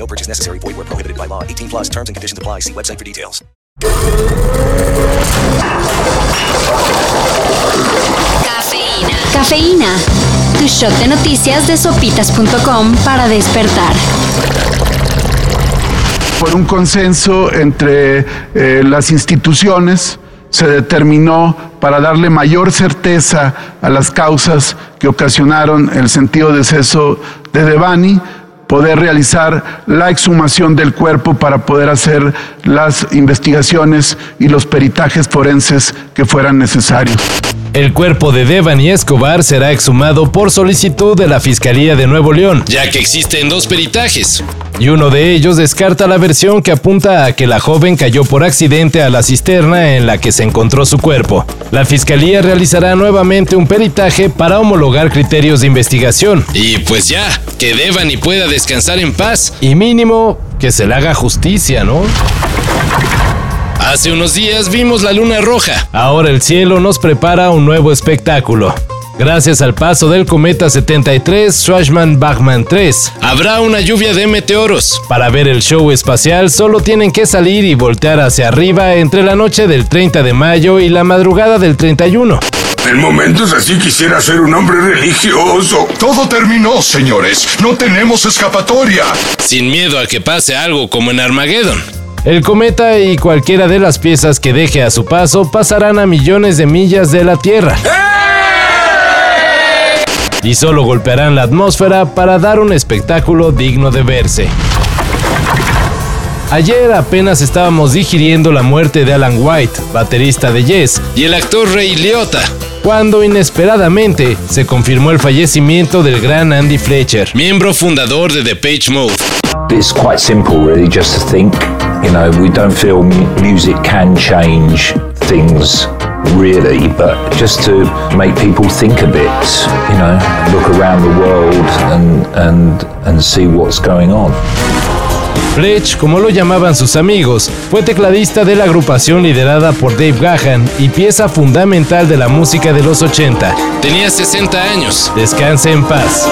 No purchase necessary. Void where prohibited by law. 18 plus terms and conditions apply. See website for details. Cafeína. Cafeína. Tu shot de noticias de sopitas.com para despertar. Por un consenso entre eh, las instituciones se determinó para darle mayor certeza a las causas que ocasionaron el sentido de deceso de Devani, poder realizar la exhumación del cuerpo para poder hacer las investigaciones y los peritajes forenses que fueran necesarios. El cuerpo de Devani Escobar será exhumado por solicitud de la Fiscalía de Nuevo León, ya que existen dos peritajes. Y uno de ellos descarta la versión que apunta a que la joven cayó por accidente a la cisterna en la que se encontró su cuerpo. La Fiscalía realizará nuevamente un peritaje para homologar criterios de investigación. Y pues ya, que Devani pueda descansar en paz. Y mínimo, que se le haga justicia, ¿no? Hace unos días vimos la luna roja. Ahora el cielo nos prepara un nuevo espectáculo. Gracias al paso del cometa 73 Schwarzman-Bachmann 3, habrá una lluvia de meteoros. Para ver el show espacial solo tienen que salir y voltear hacia arriba entre la noche del 30 de mayo y la madrugada del 31. En momentos así quisiera ser un hombre religioso. Todo terminó, señores. No tenemos escapatoria. Sin miedo a que pase algo como en Armageddon. El cometa y cualquiera de las piezas que deje a su paso pasarán a millones de millas de la Tierra. Y solo golpearán la atmósfera para dar un espectáculo digno de verse. Ayer apenas estábamos digiriendo la muerte de Alan White, baterista de Yes, y el actor Ray Liotta, cuando inesperadamente se confirmó el fallecimiento del gran Andy Fletcher, miembro fundador de The Page Mode. It's quite simple, really, just to think. You know, we don't feel music can change things really, but just to make people think a bit, you know, look around the world and, and, and see what's going on. Fletch, como lo llamaban sus amigos, fue tecladista de la agrupación liderada por Dave Gahan y pieza fundamental de la música de los 80. Tenía 60 años. Descanse en paz.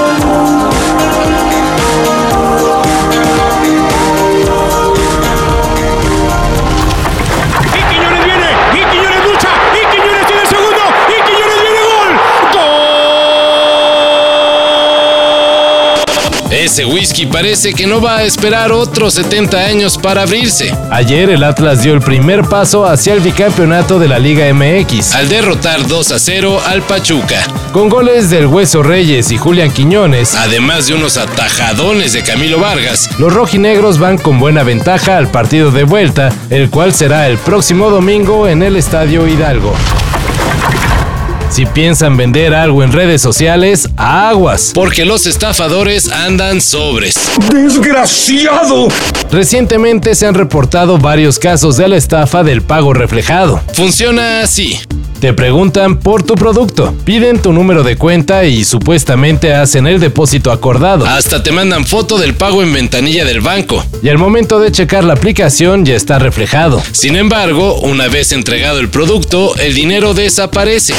Ese whisky parece que no va a esperar otros 70 años para abrirse. Ayer el Atlas dio el primer paso hacia el bicampeonato de la Liga MX. Al derrotar 2 a 0 al Pachuca. Con goles del Hueso Reyes y Julián Quiñones. Además de unos atajadones de Camilo Vargas. Los rojinegros van con buena ventaja al partido de vuelta, el cual será el próximo domingo en el Estadio Hidalgo. Si piensan vender algo en redes sociales, aguas. Porque los estafadores andan sobres. ¡Desgraciado! Recientemente se han reportado varios casos de la estafa del pago reflejado. Funciona así. Te preguntan por tu producto, piden tu número de cuenta y supuestamente hacen el depósito acordado. Hasta te mandan foto del pago en ventanilla del banco. Y al momento de checar la aplicación ya está reflejado. Sin embargo, una vez entregado el producto, el dinero desaparece.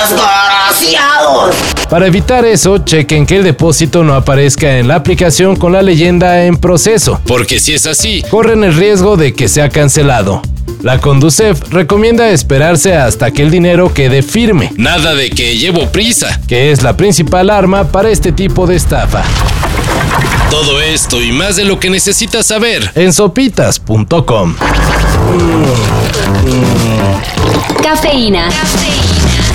¡Desgraciados! Para evitar eso, chequen que el depósito no aparezca en la aplicación con la leyenda en proceso. Porque si es así, corren el riesgo de que sea cancelado. La Conducef recomienda esperarse hasta que el dinero quede firme. Nada de que llevo prisa. Que es la principal arma para este tipo de estafa. Todo esto y más de lo que necesitas saber en sopitas.com. Cafeína.